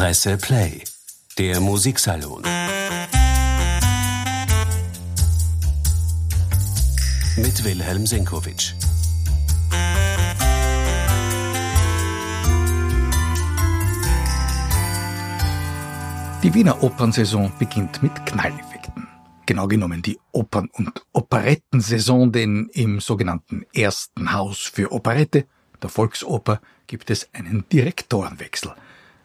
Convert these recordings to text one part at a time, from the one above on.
Presse Play, der Musiksalon. Mit Wilhelm Senkowitsch. Die Wiener Opernsaison beginnt mit Knalleffekten. Genau genommen die Opern- und Operettensaison, denn im sogenannten ersten Haus für Operette, der Volksoper, gibt es einen Direktorenwechsel.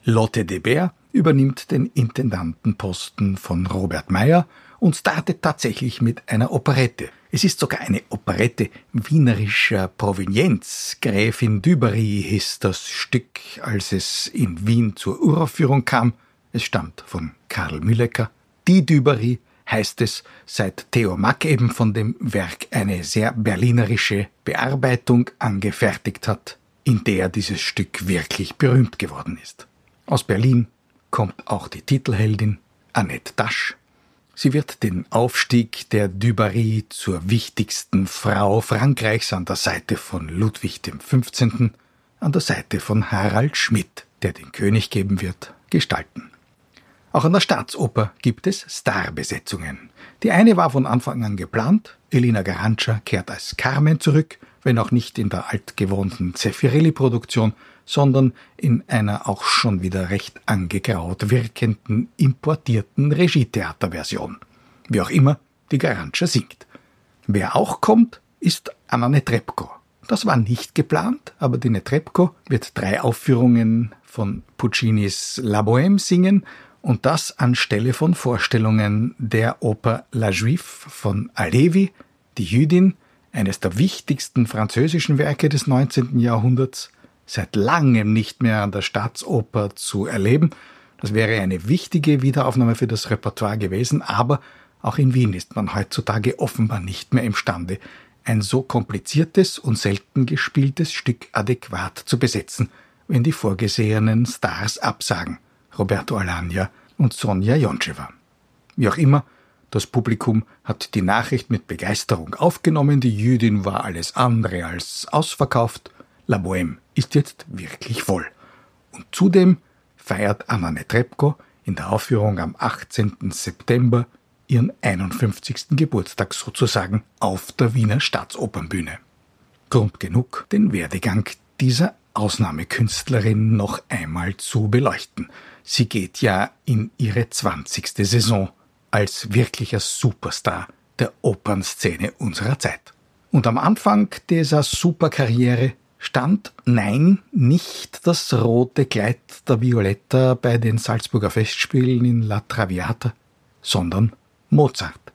Lotte de Beer übernimmt den Intendantenposten von Robert Meyer und startet tatsächlich mit einer Operette. Es ist sogar eine Operette wienerischer Provenienz. Gräfin Dübery hieß das Stück, als es in Wien zur Uraufführung kam. Es stammt von Karl Müllecker. Die Dübery heißt es, seit Theo Mack eben von dem Werk eine sehr berlinerische Bearbeitung angefertigt hat, in der dieses Stück wirklich berühmt geworden ist. Aus Berlin kommt auch die Titelheldin Annette Dasch. Sie wird den Aufstieg der Dubarry zur wichtigsten Frau Frankreichs an der Seite von Ludwig XV., an der Seite von Harald Schmidt, der den König geben wird, gestalten. Auch an der Staatsoper gibt es Starbesetzungen. Die eine war von Anfang an geplant. Elina Garantscha kehrt als Carmen zurück, wenn auch nicht in der altgewohnten Zeffirelli-Produktion, sondern in einer auch schon wieder recht angegraut wirkenden, importierten Regietheaterversion. Wie auch immer, die Garantscha singt. Wer auch kommt, ist Anna Netrebko. Das war nicht geplant, aber die Netrebko wird drei Aufführungen von Puccinis La Bohème singen und das anstelle von Vorstellungen der Oper La Juive von Alevi, die Jüdin, eines der wichtigsten französischen Werke des 19. Jahrhunderts, seit langem nicht mehr an der Staatsoper zu erleben. Das wäre eine wichtige Wiederaufnahme für das Repertoire gewesen, aber auch in Wien ist man heutzutage offenbar nicht mehr imstande, ein so kompliziertes und selten gespieltes Stück adäquat zu besetzen, wenn die vorgesehenen Stars absagen. Roberto Alagna und Sonja Joncheva. Wie auch immer, das Publikum hat die Nachricht mit Begeisterung aufgenommen, die Jüdin war alles andere als ausverkauft, La Bohème ist jetzt wirklich voll. Und zudem feiert Anna Netrebko in der Aufführung am 18. September ihren 51. Geburtstag sozusagen auf der Wiener Staatsopernbühne. Grund genug, den Werdegang dieser Ausnahmekünstlerin noch einmal zu beleuchten. Sie geht ja in ihre zwanzigste Saison als wirklicher Superstar der Opernszene unserer Zeit. Und am Anfang dieser Superkarriere stand nein, nicht das rote Kleid der Violetta bei den Salzburger Festspielen in La Traviata, sondern Mozart.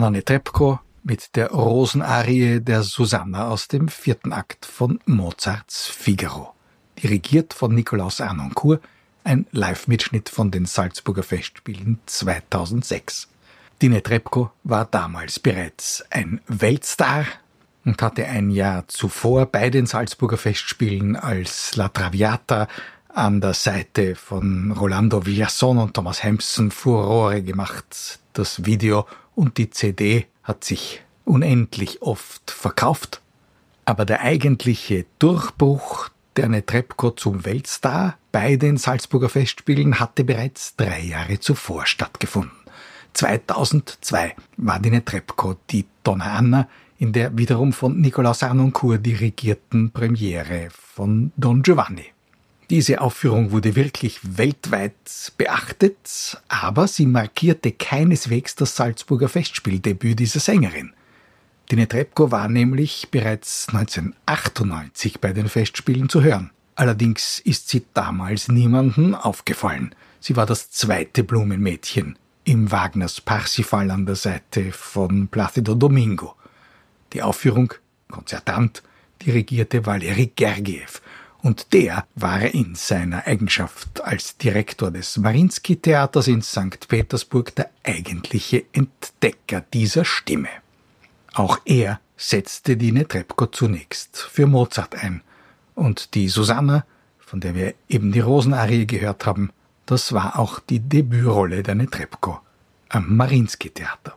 Anna Netrebko mit der Rosenarie der Susanna aus dem vierten Akt von Mozarts Figaro. Dirigiert von Nikolaus Arnoncourt, ein Live-Mitschnitt von den Salzburger Festspielen 2006. Die Netrebko war damals bereits ein Weltstar und hatte ein Jahr zuvor bei den Salzburger Festspielen als La Traviata an der Seite von Rolando Villasson und Thomas Hampson Furore gemacht. Das Video und die CD hat sich unendlich oft verkauft. Aber der eigentliche Durchbruch der Netrebko zum Weltstar bei den Salzburger Festspielen hatte bereits drei Jahre zuvor stattgefunden. 2002 war die Netrebko die Donna Anna in der wiederum von Nikolaus Arnoncourt dirigierten Premiere von Don Giovanni. Diese Aufführung wurde wirklich weltweit beachtet, aber sie markierte keineswegs das Salzburger Festspieldebüt dieser Sängerin. Die Netrebko war nämlich bereits 1998 bei den Festspielen zu hören. Allerdings ist sie damals niemandem aufgefallen. Sie war das zweite Blumenmädchen im Wagners Parsifal an der Seite von Placido Domingo. Die Aufführung, Konzertant, dirigierte Valeri Gergiev und der war in seiner Eigenschaft als Direktor des Marinsky-Theaters in St. Petersburg der eigentliche Entdecker dieser Stimme. Auch er setzte die Netrebko zunächst für Mozart ein, und die Susanna, von der wir eben die Rosenarie gehört haben, das war auch die Debütrolle der Netrebko am Marinsky-Theater.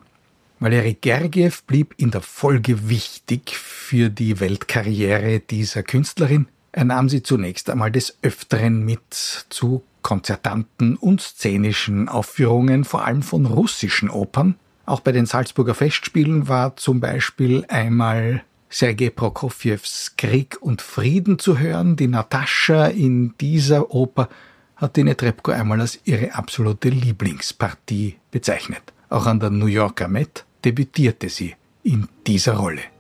Valery Gergiev blieb in der Folge wichtig für die Weltkarriere dieser Künstlerin, er nahm sie zunächst einmal des Öfteren mit zu konzertanten und szenischen Aufführungen, vor allem von russischen Opern. Auch bei den Salzburger Festspielen war zum Beispiel einmal Sergei Prokofjews Krieg und Frieden zu hören. Die Natascha in dieser Oper hat die Netrebko einmal als ihre absolute Lieblingspartie bezeichnet. Auch an der New Yorker Met debütierte sie in dieser Rolle.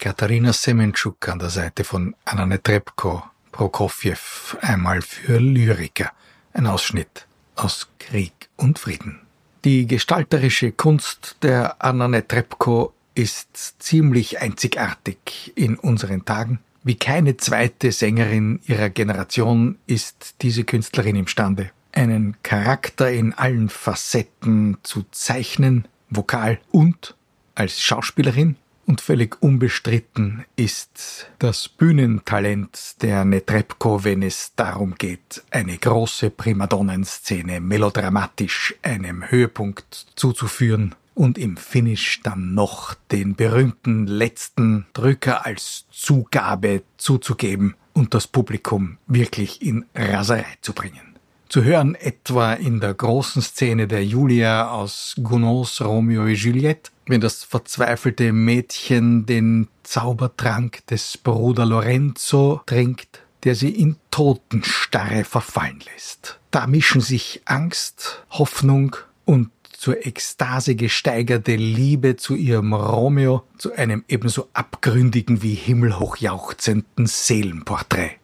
Katharina Semenschuk an der Seite von Anna Netrebko, Prokofjew, einmal für Lyriker. Ein Ausschnitt aus Krieg und Frieden. Die gestalterische Kunst der Anna Netrebko ist ziemlich einzigartig in unseren Tagen. Wie keine zweite Sängerin ihrer Generation ist diese Künstlerin imstande, einen Charakter in allen Facetten zu zeichnen, vokal und als Schauspielerin und völlig unbestritten ist das Bühnentalent der Netrebko, wenn es darum geht, eine große Primadonnenszene melodramatisch einem Höhepunkt zuzuführen und im Finish dann noch den berühmten letzten Drücker als Zugabe zuzugeben und das Publikum wirklich in Raserei zu bringen. Zu hören etwa in der großen Szene der Julia aus Gounods Romeo et Juliette, wenn das verzweifelte Mädchen den Zaubertrank des Bruder Lorenzo trinkt, der sie in Totenstarre verfallen lässt. Da mischen sich Angst, Hoffnung und zur Ekstase gesteigerte Liebe zu ihrem Romeo zu einem ebenso abgründigen wie himmelhochjauchzenden Seelenporträt.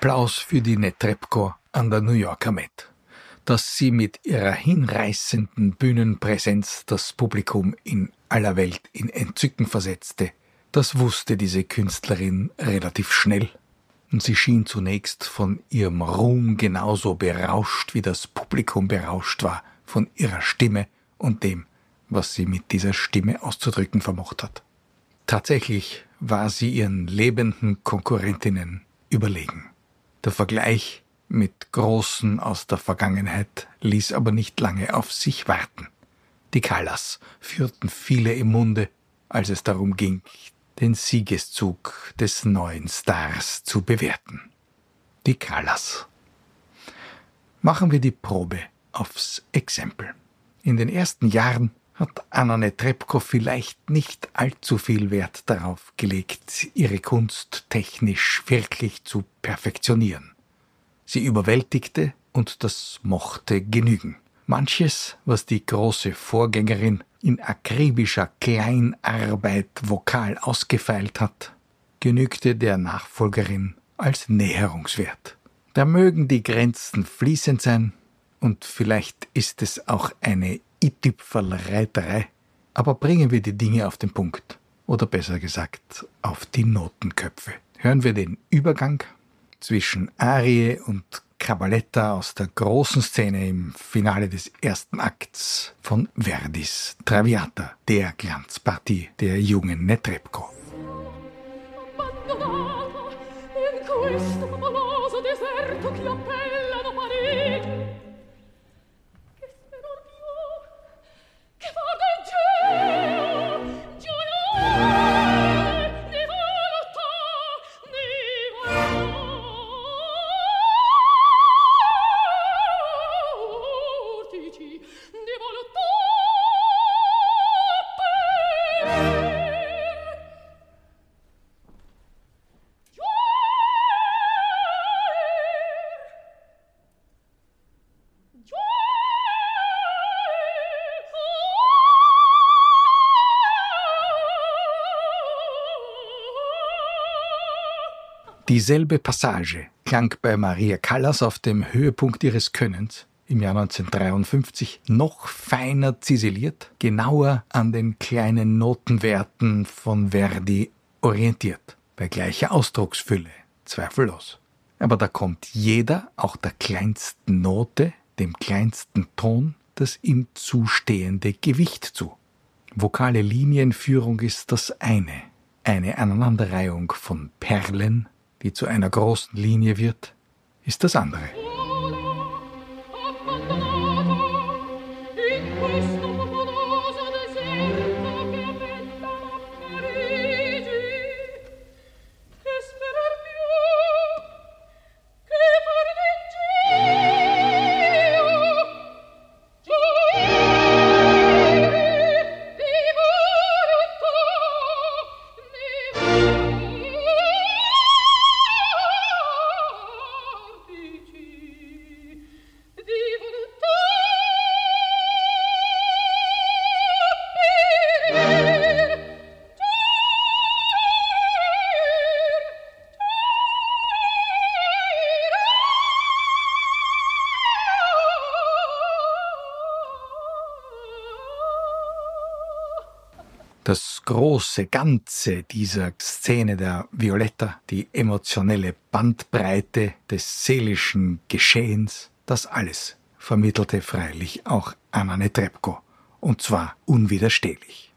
Applaus für die Netrebko an der New Yorker Met. Dass sie mit ihrer hinreißenden Bühnenpräsenz das Publikum in aller Welt in Entzücken versetzte, das wusste diese Künstlerin relativ schnell. Und sie schien zunächst von ihrem Ruhm genauso berauscht, wie das Publikum berauscht war von ihrer Stimme und dem, was sie mit dieser Stimme auszudrücken vermocht hat. Tatsächlich war sie ihren lebenden Konkurrentinnen überlegen. Der Vergleich mit Großen aus der Vergangenheit ließ aber nicht lange auf sich warten. Die Callas führten viele im Munde, als es darum ging, den Siegeszug des neuen Stars zu bewerten. Die Callas. Machen wir die Probe aufs Exempel. In den ersten Jahren hat Anna Netrebko vielleicht nicht allzu viel Wert darauf gelegt, ihre Kunst technisch wirklich zu perfektionieren. Sie überwältigte und das mochte genügen. Manches, was die große Vorgängerin in akribischer Kleinarbeit vokal ausgefeilt hat, genügte der Nachfolgerin als Näherungswert. Da mögen die Grenzen fließend sein, und vielleicht ist es auch eine Itipferl-Reiterei. Aber bringen wir die Dinge auf den Punkt. Oder besser gesagt, auf die Notenköpfe. Hören wir den Übergang zwischen Arie und Cabaletta aus der großen Szene im Finale des ersten Akts von Verdis Traviata, der Glanzpartie der jungen Netrebko. Dieselbe Passage klang bei Maria Callas auf dem Höhepunkt ihres Könnens im Jahr 1953 noch feiner ziseliert, genauer an den kleinen Notenwerten von Verdi orientiert, bei gleicher Ausdrucksfülle, zweifellos. Aber da kommt jeder, auch der kleinsten Note, dem kleinsten Ton, das ihm zustehende Gewicht zu. Vokale Linienführung ist das eine, eine Aneinanderreihung von Perlen, die zu einer großen Linie wird, ist das andere. Das große Ganze dieser Szene der Violetta, die emotionelle Bandbreite des seelischen Geschehens, das alles vermittelte freilich auch Anna Netrebko, und zwar unwiderstehlich.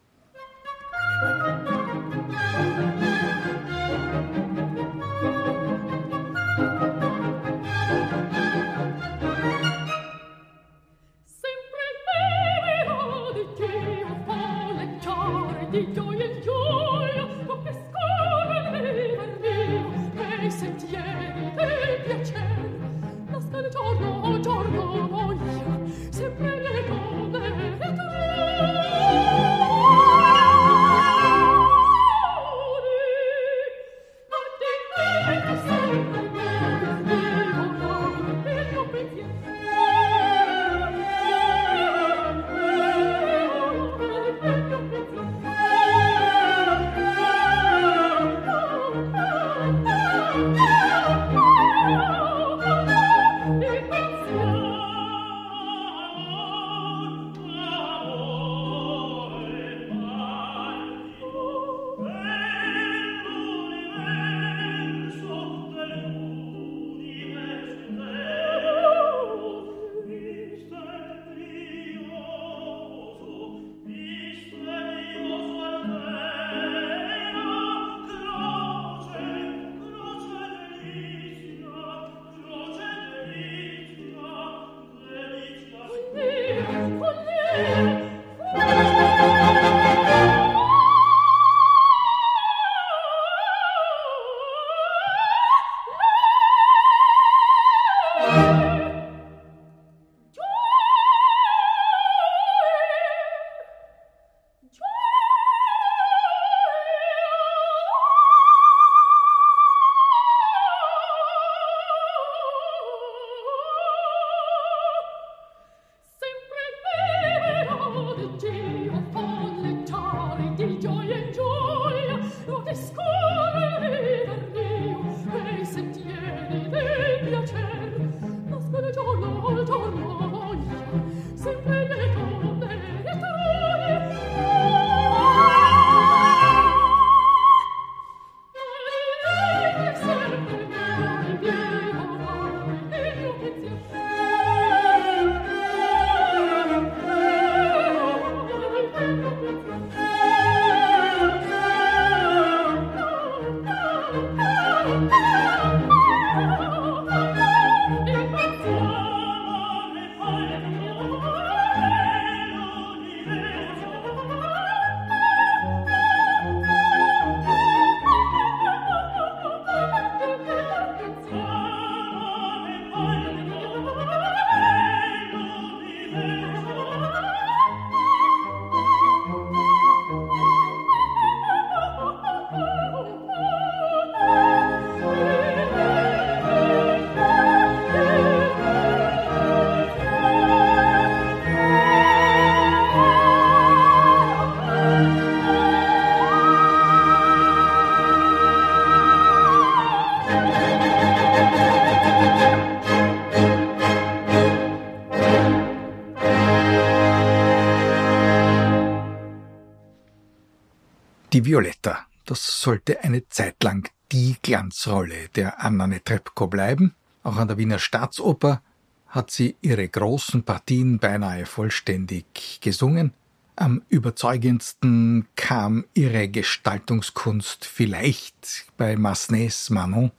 Die Violetta, das sollte eine Zeit lang die Glanzrolle der Anna Netrebko bleiben. Auch an der Wiener Staatsoper hat sie ihre großen Partien beinahe vollständig gesungen. Am überzeugendsten kam ihre Gestaltungskunst vielleicht bei Massenets Manon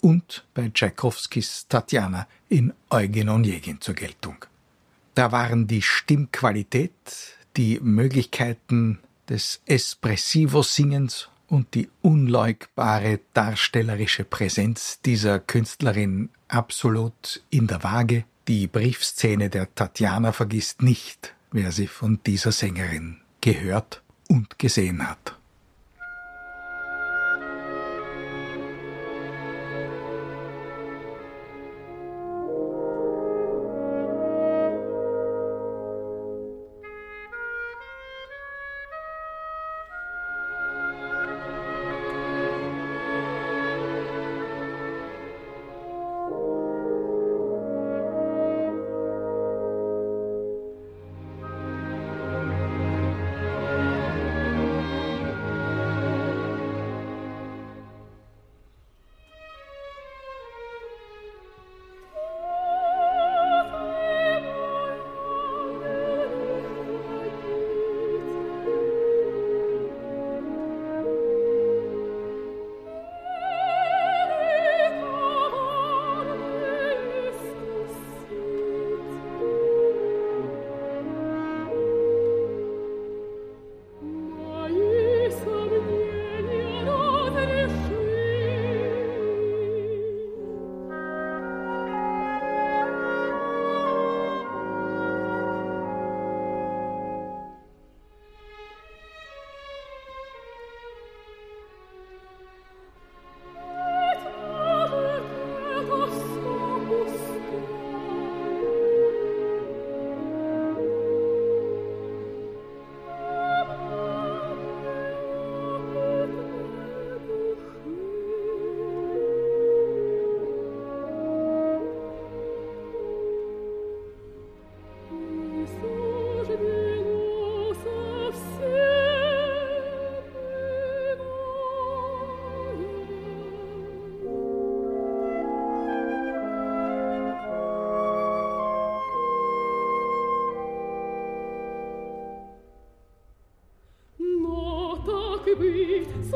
und bei Tschaikowskis Tatjana in Eugen Onegin zur Geltung. Da waren die Stimmqualität, die Möglichkeiten des Espressivo-Singens und die unleugbare darstellerische Präsenz dieser Künstlerin absolut in der Waage. Die Briefszene der Tatjana vergisst nicht, wer sie von dieser Sängerin gehört und gesehen hat.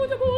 Mutter gut.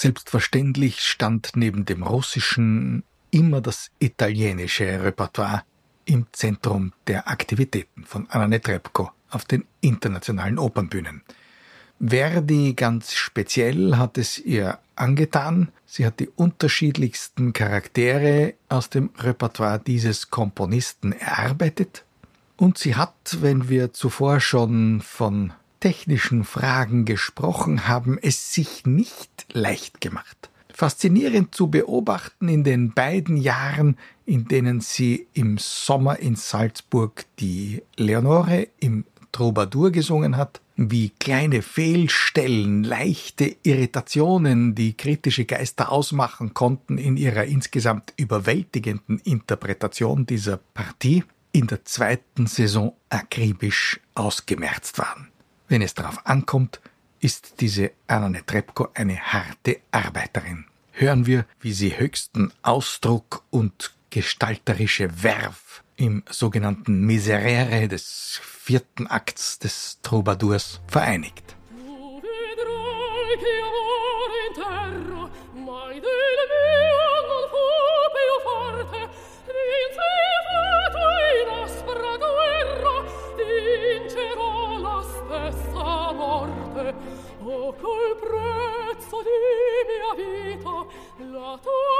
Selbstverständlich stand neben dem russischen immer das italienische Repertoire im Zentrum der Aktivitäten von Anna Netrebko auf den internationalen Opernbühnen. Verdi ganz speziell hat es ihr angetan. Sie hat die unterschiedlichsten Charaktere aus dem Repertoire dieses Komponisten erarbeitet. Und sie hat, wenn wir zuvor schon von technischen Fragen gesprochen haben, es sich nicht leicht gemacht. Faszinierend zu beobachten in den beiden Jahren, in denen sie im Sommer in Salzburg die Leonore im Troubadour gesungen hat, wie kleine Fehlstellen, leichte Irritationen die kritische Geister ausmachen konnten in ihrer insgesamt überwältigenden Interpretation dieser Partie, in der zweiten Saison akribisch ausgemerzt waren. Wenn es darauf ankommt, ist diese Anna Netrebko eine harte Arbeiterin. Hören wir, wie sie höchsten Ausdruck und gestalterische Werf im sogenannten Miserere des vierten Akts des Troubadours vereinigt. col prezzo di mia vita la tua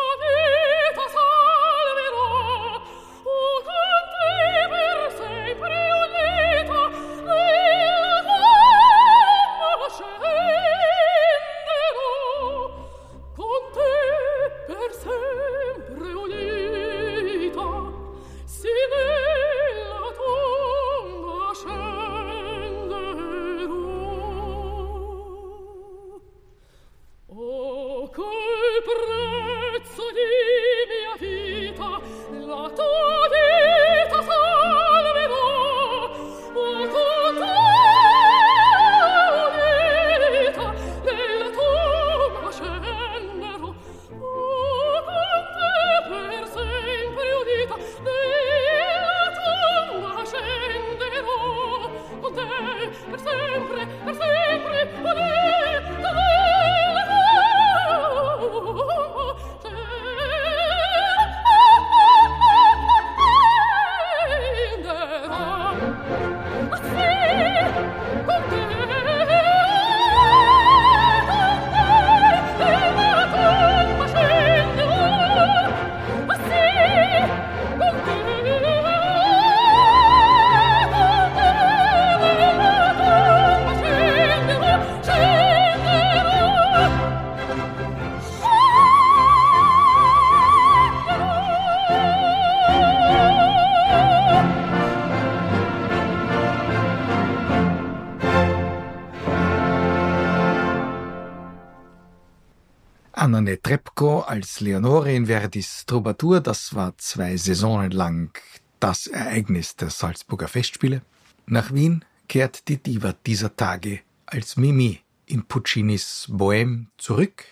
als Leonore in Verdis Troubadour, das war zwei Saisonen lang das Ereignis der Salzburger Festspiele. Nach Wien kehrt die Diva dieser Tage als Mimi in Puccinis Bohème zurück.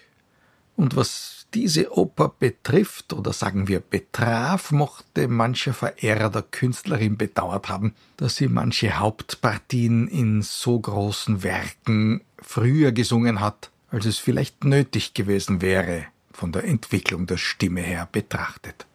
Und was diese Oper betrifft, oder sagen wir betraf, mochte mancher Verehrer der Künstlerin bedauert haben, dass sie manche Hauptpartien in so großen Werken früher gesungen hat, als es vielleicht nötig gewesen wäre, von der Entwicklung der Stimme her betrachtet.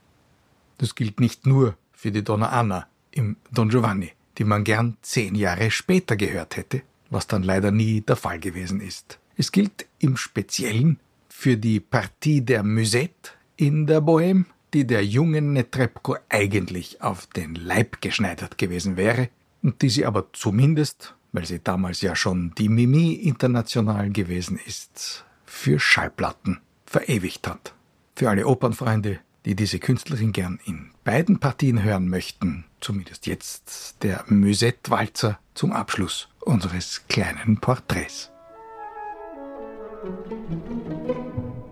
Das gilt nicht nur für die Donna Anna im Don Giovanni, die man gern zehn Jahre später gehört hätte, was dann leider nie der Fall gewesen ist. Es gilt im Speziellen für die Partie der Musette in der Bohème, die der jungen Netrebko eigentlich auf den Leib geschneidert gewesen wäre und die sie aber zumindest weil sie damals ja schon die Mimi international gewesen ist, für Schallplatten verewigt hat. Für alle Opernfreunde, die diese Künstlerin gern in beiden Partien hören möchten, zumindest jetzt der Musette-Walzer zum Abschluss unseres kleinen Porträts. Musik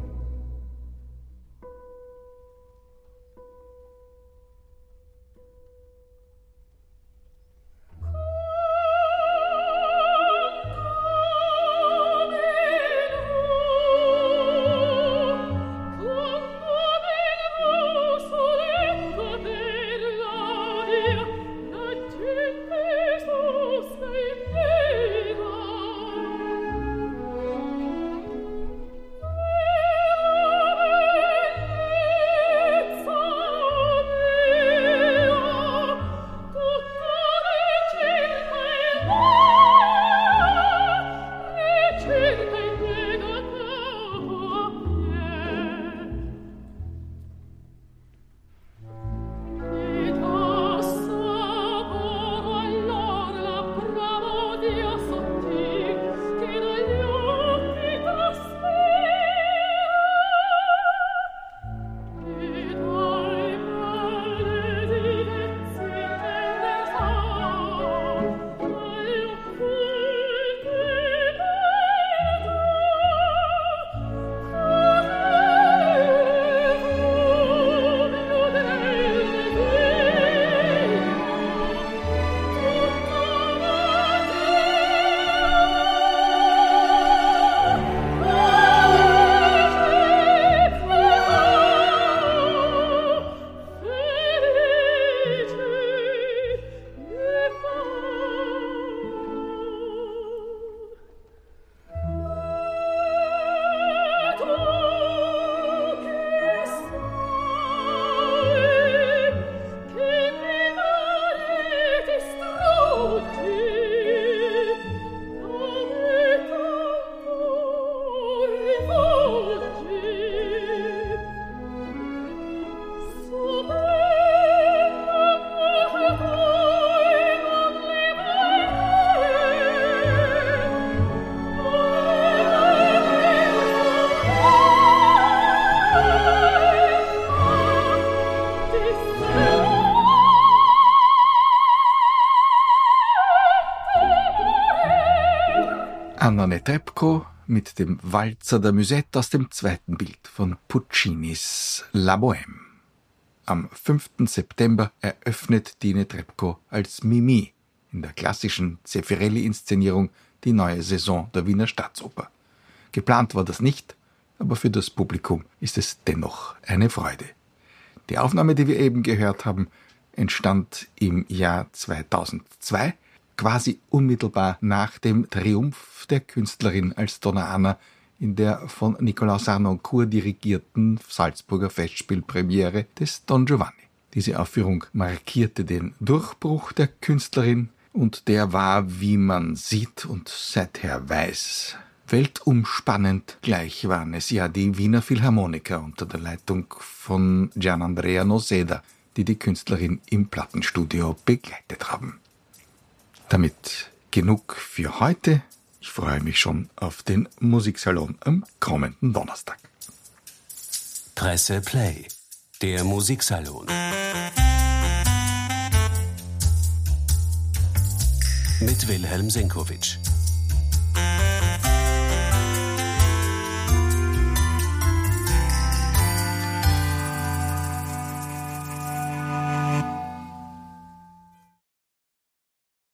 Netrebko mit dem Walzer der Musette aus dem zweiten Bild von Puccinis La Bohème. Am 5. September eröffnet Dine Trebko als Mimi in der klassischen Zeffirelli-Inszenierung die neue Saison der Wiener Staatsoper. Geplant war das nicht, aber für das Publikum ist es dennoch eine Freude. Die Aufnahme, die wir eben gehört haben, entstand im Jahr 2002, quasi unmittelbar nach dem Triumph der Künstlerin als Donna Anna in der von Nicolas Sarnoncourt dirigierten Salzburger Festspielpremiere des Don Giovanni. Diese Aufführung markierte den Durchbruch der Künstlerin und der war, wie man sieht und seither weiß, weltumspannend. Gleich waren es ja die Wiener Philharmoniker unter der Leitung von Gianandrea Noseda, die die Künstlerin im Plattenstudio begleitet haben. Damit genug für heute. Ich freue mich schon auf den Musiksalon am kommenden Donnerstag. Presse Play, der Musiksalon. Mit Wilhelm Senkowitsch.